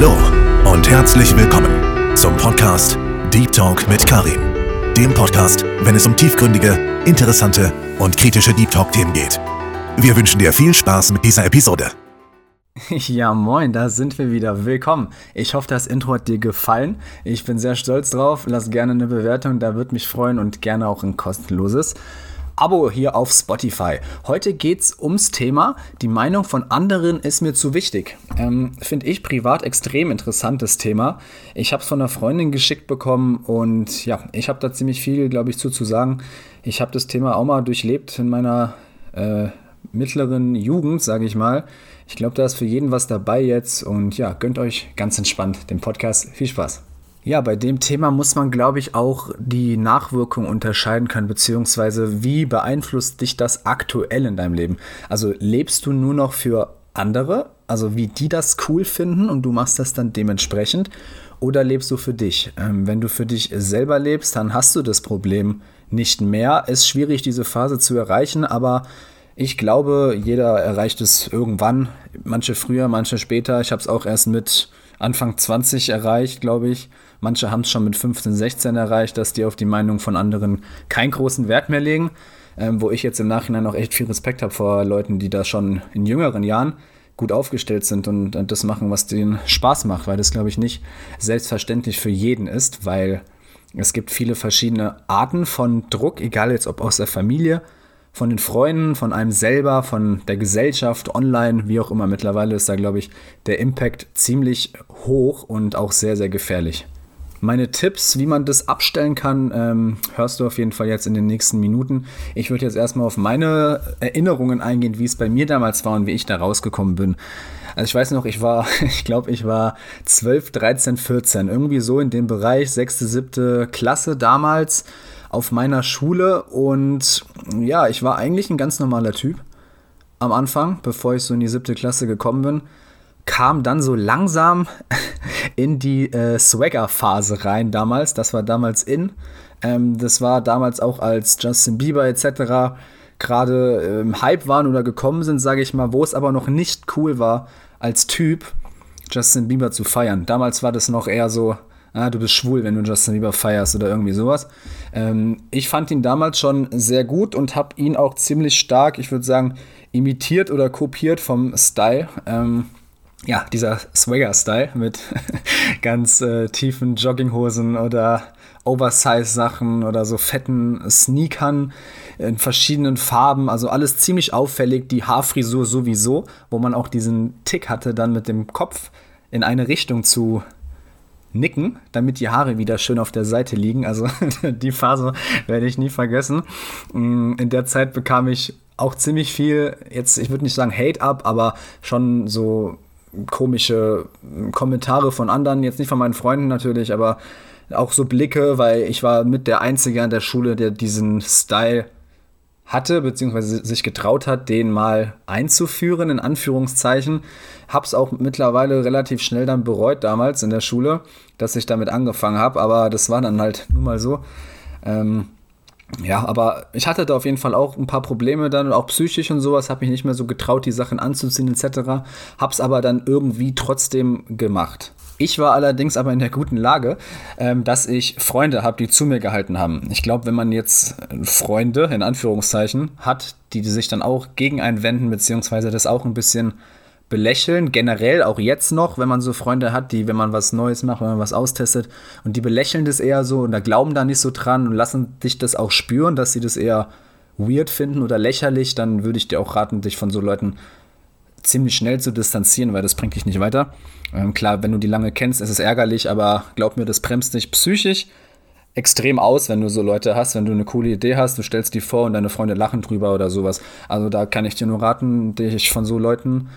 Hallo und herzlich willkommen zum Podcast Deep Talk mit Karim. Dem Podcast, wenn es um tiefgründige, interessante und kritische Deep Talk-Themen geht. Wir wünschen dir viel Spaß mit dieser Episode. Ja, moin, da sind wir wieder. Willkommen. Ich hoffe, das Intro hat dir gefallen. Ich bin sehr stolz drauf. Lass gerne eine Bewertung, da würde mich freuen und gerne auch ein kostenloses. Abo hier auf Spotify. Heute geht es ums Thema, die Meinung von anderen ist mir zu wichtig. Ähm, Finde ich privat extrem interessantes Thema. Ich habe es von einer Freundin geschickt bekommen und ja, ich habe da ziemlich viel, glaube ich, zu, zu sagen. Ich habe das Thema auch mal durchlebt in meiner äh, mittleren Jugend, sage ich mal. Ich glaube, da ist für jeden was dabei jetzt und ja, gönnt euch ganz entspannt den Podcast. Viel Spaß. Ja, bei dem Thema muss man, glaube ich, auch die Nachwirkung unterscheiden können, beziehungsweise wie beeinflusst dich das aktuell in deinem Leben? Also lebst du nur noch für andere, also wie die das cool finden und du machst das dann dementsprechend, oder lebst du für dich? Ähm, wenn du für dich selber lebst, dann hast du das Problem nicht mehr. Es ist schwierig, diese Phase zu erreichen, aber ich glaube, jeder erreicht es irgendwann. Manche früher, manche später. Ich habe es auch erst mit Anfang 20 erreicht, glaube ich. Manche haben es schon mit 15, 16 erreicht, dass die auf die Meinung von anderen keinen großen Wert mehr legen. Ähm, wo ich jetzt im Nachhinein auch echt viel Respekt habe vor Leuten, die da schon in jüngeren Jahren gut aufgestellt sind und, das machen, was denen Spaß macht, weil das, glaube ich, nicht selbstverständlich für jeden ist, weil es gibt viele verschiedene Arten von Druck, egal jetzt ob aus der Familie, von den Freunden, von einem selber, von der Gesellschaft, online, wie auch immer. Mittlerweile ist da, glaube ich, der Impact ziemlich hoch und auch sehr, sehr gefährlich. Meine Tipps, wie man das abstellen kann, ähm, hörst du auf jeden Fall jetzt in den nächsten Minuten. Ich würde jetzt erstmal auf meine Erinnerungen eingehen, wie es bei mir damals war und wie ich da rausgekommen bin. Also ich weiß noch, ich war, ich glaube, ich war 12, 13, 14, irgendwie so in dem Bereich, 6., 7. Klasse damals auf meiner Schule und ja, ich war eigentlich ein ganz normaler Typ am Anfang, bevor ich so in die siebte Klasse gekommen bin kam dann so langsam in die äh, Swagger-Phase rein damals. Das war damals in. Ähm, das war damals auch als Justin Bieber etc. gerade im ähm, Hype waren oder gekommen sind, sage ich mal, wo es aber noch nicht cool war, als Typ Justin Bieber zu feiern. Damals war das noch eher so, ah, du bist schwul, wenn du Justin Bieber feierst oder irgendwie sowas. Ähm, ich fand ihn damals schon sehr gut und habe ihn auch ziemlich stark, ich würde sagen, imitiert oder kopiert vom Style. Ähm, ja, dieser Swagger-Style mit ganz äh, tiefen Jogginghosen oder Oversize-Sachen oder so fetten Sneakern in verschiedenen Farben, also alles ziemlich auffällig, die Haarfrisur sowieso, wo man auch diesen Tick hatte, dann mit dem Kopf in eine Richtung zu nicken, damit die Haare wieder schön auf der Seite liegen. Also die Phase werde ich nie vergessen. Mm, in der Zeit bekam ich auch ziemlich viel, jetzt, ich würde nicht sagen Hate ab, aber schon so komische Kommentare von anderen, jetzt nicht von meinen Freunden natürlich, aber auch so Blicke, weil ich war mit der Einzige an der Schule, der diesen Style hatte, beziehungsweise sich getraut hat, den mal einzuführen, in Anführungszeichen. Hab's auch mittlerweile relativ schnell dann bereut damals in der Schule, dass ich damit angefangen habe, aber das war dann halt nun mal so. Ähm, ja, aber ich hatte da auf jeden Fall auch ein paar Probleme dann, auch psychisch und sowas, habe mich nicht mehr so getraut, die Sachen anzuziehen etc. Hab's aber dann irgendwie trotzdem gemacht. Ich war allerdings aber in der guten Lage, ähm, dass ich Freunde habe, die zu mir gehalten haben. Ich glaube, wenn man jetzt Freunde in Anführungszeichen hat, die sich dann auch gegen einen wenden, beziehungsweise das auch ein bisschen belächeln, generell auch jetzt noch, wenn man so Freunde hat, die, wenn man was Neues macht, wenn man was austestet und die belächeln das eher so und da glauben da nicht so dran und lassen dich das auch spüren, dass sie das eher weird finden oder lächerlich, dann würde ich dir auch raten, dich von so Leuten ziemlich schnell zu distanzieren, weil das bringt dich nicht weiter. Ähm, klar, wenn du die lange kennst, ist es ärgerlich, aber glaub mir, das bremst dich psychisch extrem aus, wenn du so Leute hast, wenn du eine coole Idee hast, du stellst die vor und deine Freunde lachen drüber oder sowas. Also da kann ich dir nur raten, dich von so Leuten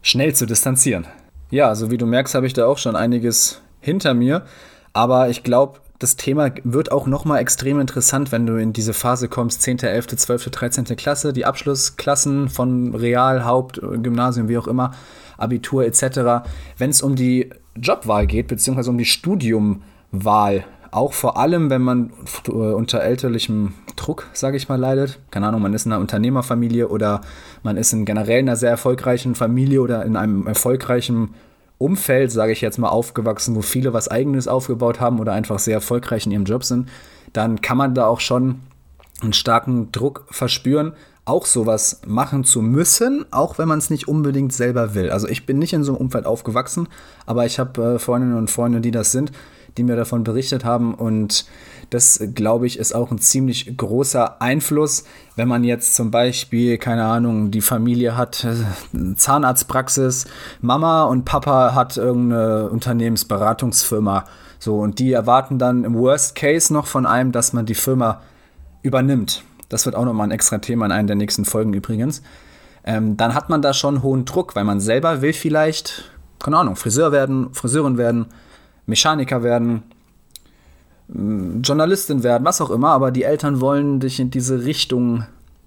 schnell zu distanzieren. Ja, also wie du merkst, habe ich da auch schon einiges hinter mir. Aber ich glaube, das Thema wird auch nochmal extrem interessant, wenn du in diese Phase kommst, 10., 11., 12., 13. Klasse, die Abschlussklassen von Real, Haupt, Gymnasium, wie auch immer, Abitur etc. Wenn es um die Jobwahl geht, beziehungsweise um die Studiumwahl, auch vor allem, wenn man äh, unter elterlichem Druck, sage ich mal, leidet. Keine Ahnung, man ist in einer Unternehmerfamilie oder man ist in generell einer sehr erfolgreichen Familie oder in einem erfolgreichen Umfeld, sage ich jetzt mal, aufgewachsen, wo viele was Eigenes aufgebaut haben oder einfach sehr erfolgreich in ihrem Job sind, dann kann man da auch schon einen starken Druck verspüren, auch sowas machen zu müssen, auch wenn man es nicht unbedingt selber will. Also ich bin nicht in so einem Umfeld aufgewachsen, aber ich habe äh, Freundinnen und Freunde, die das sind, die mir davon berichtet haben und das, glaube ich, ist auch ein ziemlich großer Einfluss, wenn man jetzt zum Beispiel, keine Ahnung, die Familie hat äh, Zahnarztpraxis, Mama und Papa hat irgendeine Unternehmensberatungsfirma. So, und die erwarten dann im Worst Case noch von einem, dass man die Firma übernimmt. Das wird auch nochmal ein extra Thema in einer der nächsten Folgen übrigens. Ähm, dann hat man da schon hohen Druck, weil man selber will vielleicht, keine Ahnung, Friseur werden, Friseurin werden, Mechaniker werden, Journalistin werden, was auch immer, aber die Eltern wollen dich in diese Richtung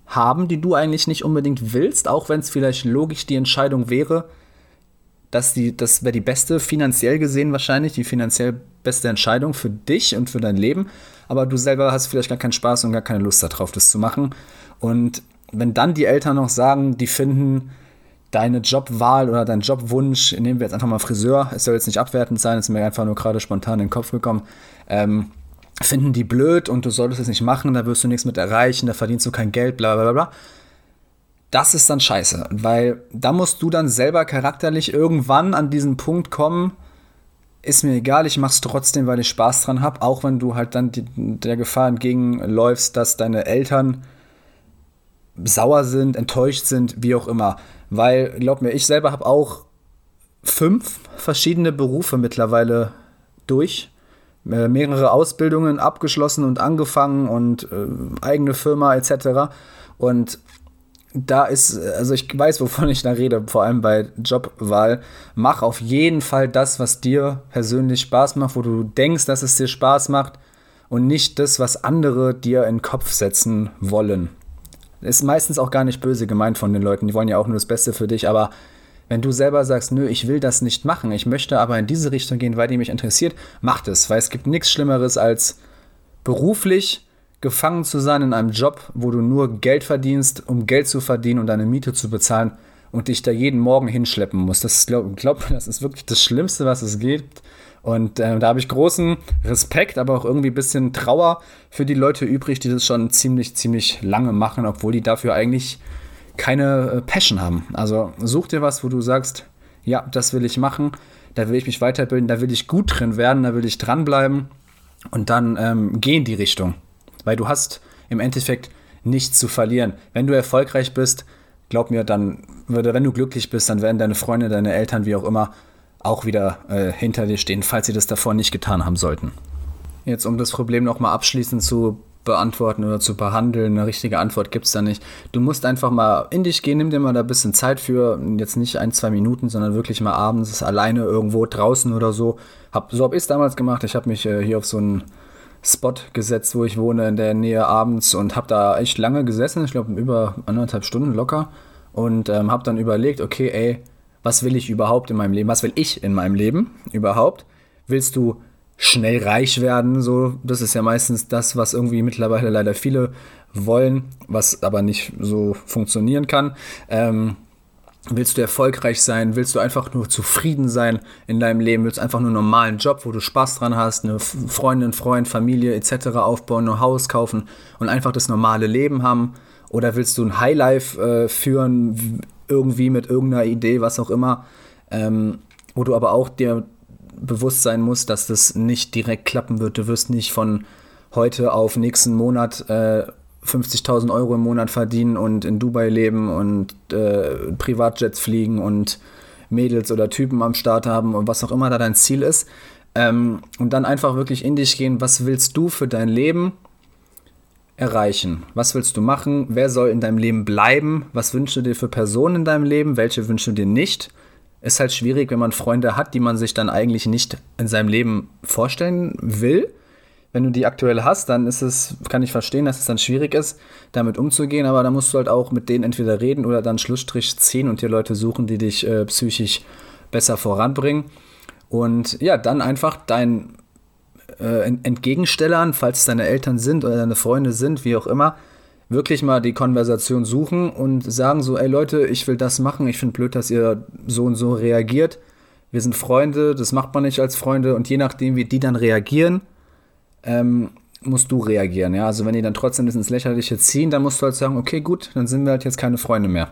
haben, die du eigentlich nicht unbedingt willst, auch wenn es vielleicht logisch die Entscheidung wäre, dass die, das wäre die beste, finanziell gesehen wahrscheinlich, die finanziell beste Entscheidung für dich und für dein Leben, aber du selber hast vielleicht gar keinen Spaß und gar keine Lust darauf, das zu machen. Und wenn dann die Eltern noch sagen, die finden deine Jobwahl oder dein Jobwunsch, nehmen wir jetzt einfach mal Friseur, es soll jetzt nicht abwertend sein, es ist mir einfach nur gerade spontan in den Kopf gekommen, ähm, finden die blöd und du solltest es nicht machen, da wirst du nichts mit erreichen, da verdienst du kein Geld, bla bla bla. Das ist dann scheiße, weil da musst du dann selber charakterlich irgendwann an diesen Punkt kommen, ist mir egal, ich mach's trotzdem, weil ich Spaß dran habe, auch wenn du halt dann die, der Gefahr entgegenläufst, dass deine Eltern sauer sind, enttäuscht sind, wie auch immer. Weil, glaub mir, ich selber habe auch fünf verschiedene Berufe mittlerweile durch. Äh, mehrere Ausbildungen abgeschlossen und angefangen und äh, eigene Firma etc. Und da ist, also ich weiß, wovon ich da rede, vor allem bei Jobwahl. Mach auf jeden Fall das, was dir persönlich Spaß macht, wo du denkst, dass es dir Spaß macht und nicht das, was andere dir in den Kopf setzen wollen. Ist meistens auch gar nicht böse gemeint von den Leuten, die wollen ja auch nur das Beste für dich, aber wenn du selber sagst, nö, ich will das nicht machen, ich möchte aber in diese Richtung gehen, weil die mich interessiert, mach das, weil es gibt nichts Schlimmeres als beruflich gefangen zu sein in einem Job, wo du nur Geld verdienst, um Geld zu verdienen und deine Miete zu bezahlen und dich da jeden Morgen hinschleppen musst. Das glaub, glaub das ist wirklich das Schlimmste, was es gibt. Und äh, da habe ich großen Respekt, aber auch irgendwie ein bisschen Trauer für die Leute übrig, die das schon ziemlich, ziemlich lange machen, obwohl die dafür eigentlich keine äh, Passion haben. Also such dir was, wo du sagst, ja, das will ich machen, da will ich mich weiterbilden, da will ich gut drin werden, da will ich dranbleiben und dann ähm, geh in die Richtung. Weil du hast im Endeffekt nichts zu verlieren. Wenn du erfolgreich bist, glaub mir, dann würde, wenn du glücklich bist, dann werden deine Freunde, deine Eltern, wie auch immer, auch wieder äh, hinter dir stehen, falls sie das davor nicht getan haben sollten. Jetzt, um das Problem nochmal abschließend zu beantworten oder zu behandeln, eine richtige Antwort gibt es da nicht. Du musst einfach mal in dich gehen, nimm dir mal da ein bisschen Zeit für, jetzt nicht ein, zwei Minuten, sondern wirklich mal abends alleine irgendwo draußen oder so. Hab, so habe ich es damals gemacht. Ich habe mich äh, hier auf so einen Spot gesetzt, wo ich wohne, in der Nähe abends und habe da echt lange gesessen, ich glaube über anderthalb Stunden locker und ähm, habe dann überlegt, okay, ey, was will ich überhaupt in meinem Leben? Was will ich in meinem Leben überhaupt? Willst du schnell reich werden? So, das ist ja meistens das, was irgendwie mittlerweile leider viele wollen, was aber nicht so funktionieren kann. Ähm, Willst du erfolgreich sein? Willst du einfach nur zufrieden sein in deinem Leben? Willst du einfach nur einen normalen Job, wo du Spaß dran hast, eine Freundin, Freund, Familie etc. aufbauen, ein Haus kaufen und einfach das normale Leben haben? Oder willst du ein Highlife äh, führen, irgendwie mit irgendeiner Idee, was auch immer, ähm, wo du aber auch dir bewusst sein musst, dass das nicht direkt klappen wird. Du wirst nicht von heute auf nächsten Monat äh, 50.000 Euro im Monat verdienen und in Dubai leben und äh, Privatjets fliegen und Mädels oder Typen am Start haben und was auch immer da dein Ziel ist. Ähm, und dann einfach wirklich in dich gehen, was willst du für dein Leben erreichen? Was willst du machen? Wer soll in deinem Leben bleiben? Was wünschst du dir für Personen in deinem Leben? Welche wünschst du dir nicht? Ist halt schwierig, wenn man Freunde hat, die man sich dann eigentlich nicht in seinem Leben vorstellen will wenn du die aktuell hast, dann ist es, kann ich verstehen, dass es dann schwierig ist, damit umzugehen, aber da musst du halt auch mit denen entweder reden oder dann Schlussstrich ziehen und dir Leute suchen, die dich äh, psychisch besser voranbringen. Und ja, dann einfach deinen äh, Entgegenstellern, falls es deine Eltern sind oder deine Freunde sind, wie auch immer, wirklich mal die Konversation suchen und sagen so, ey Leute, ich will das machen, ich finde blöd, dass ihr so und so reagiert. Wir sind Freunde, das macht man nicht als Freunde. Und je nachdem, wie die dann reagieren, ähm, musst du reagieren. Ja? Also wenn die dann trotzdem das ins Lächerliche ziehen, dann musst du halt sagen, okay, gut, dann sind wir halt jetzt keine Freunde mehr.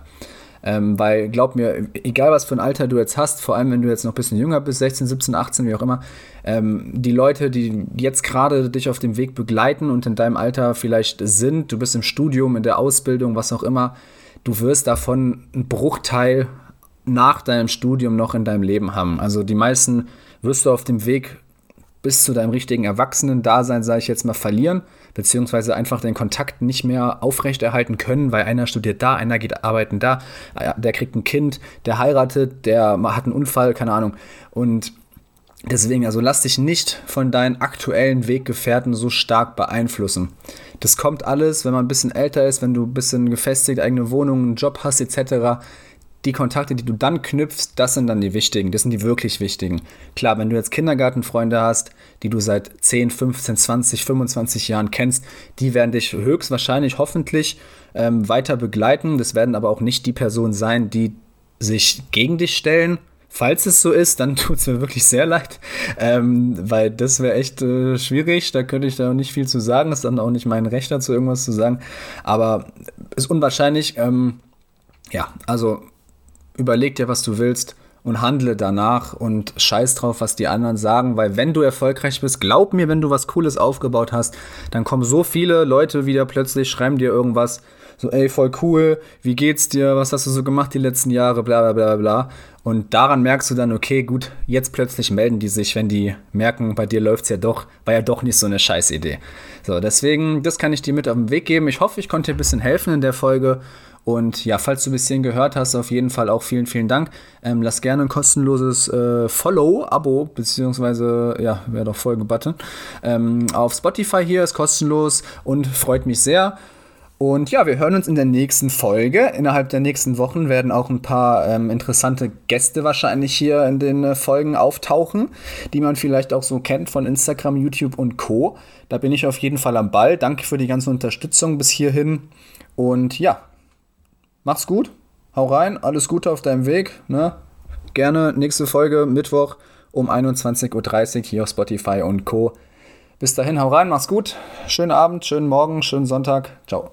Ähm, weil glaub mir, egal was für ein Alter du jetzt hast, vor allem wenn du jetzt noch ein bisschen jünger bist, 16, 17, 18, wie auch immer, ähm, die Leute, die jetzt gerade dich auf dem Weg begleiten und in deinem Alter vielleicht sind, du bist im Studium, in der Ausbildung, was auch immer, du wirst davon einen Bruchteil nach deinem Studium noch in deinem Leben haben. Also die meisten wirst du auf dem Weg bis zu deinem richtigen Erwachsenen-Dasein, sage ich jetzt mal, verlieren, beziehungsweise einfach den Kontakt nicht mehr aufrechterhalten können, weil einer studiert da, einer geht arbeiten da, der kriegt ein Kind, der heiratet, der hat einen Unfall, keine Ahnung. Und deswegen, also lass dich nicht von deinen aktuellen Weggefährten so stark beeinflussen. Das kommt alles, wenn man ein bisschen älter ist, wenn du ein bisschen gefestigt, eigene Wohnung, einen Job hast, etc die Kontakte, die du dann knüpfst, das sind dann die wichtigen, das sind die wirklich wichtigen. Klar, wenn du jetzt Kindergartenfreunde hast, die du seit 10, 15, 20, 25 Jahren kennst, die werden dich höchstwahrscheinlich, hoffentlich ähm, weiter begleiten. Das werden aber auch nicht die Personen sein, die sich gegen dich stellen. Falls es so ist, dann tut es mir wirklich sehr leid, ähm, weil das wäre echt äh, schwierig. Da könnte ich da auch nicht viel zu sagen. Ist dann auch nicht mein Recht dazu, irgendwas zu sagen. Aber ist unwahrscheinlich. Ähm, ja, also überleg dir, was du willst und handle danach und scheiß drauf, was die anderen sagen, weil wenn du erfolgreich bist, glaub mir, wenn du was Cooles aufgebaut hast, dann kommen so viele Leute wieder plötzlich, schreiben dir irgendwas, so, ey, voll cool, wie geht's dir, was hast du so gemacht die letzten Jahre, bla bla bla bla. Und daran merkst du dann, okay, gut, jetzt plötzlich melden die sich, wenn die merken, bei dir läuft's ja doch, war ja doch nicht so eine Scheißidee. So, deswegen, das kann ich dir mit auf den Weg geben. Ich hoffe, ich konnte dir ein bisschen helfen in der Folge und ja, falls du ein bisschen gehört hast, auf jeden Fall auch vielen, vielen Dank. Ähm, lass gerne ein kostenloses äh, Follow, Abo, beziehungsweise, ja, wäre doch Folge-Button. Ähm, auf Spotify hier ist kostenlos und freut mich sehr. Und ja, wir hören uns in der nächsten Folge. Innerhalb der nächsten Wochen werden auch ein paar ähm, interessante Gäste wahrscheinlich hier in den äh, Folgen auftauchen, die man vielleicht auch so kennt von Instagram, YouTube und Co. Da bin ich auf jeden Fall am Ball. Danke für die ganze Unterstützung bis hierhin. Und ja, Mach's gut, hau rein, alles Gute auf deinem Weg. Ne? Gerne nächste Folge Mittwoch um 21.30 Uhr hier auf Spotify und Co. Bis dahin, hau rein, mach's gut. Schönen Abend, schönen Morgen, schönen Sonntag. Ciao.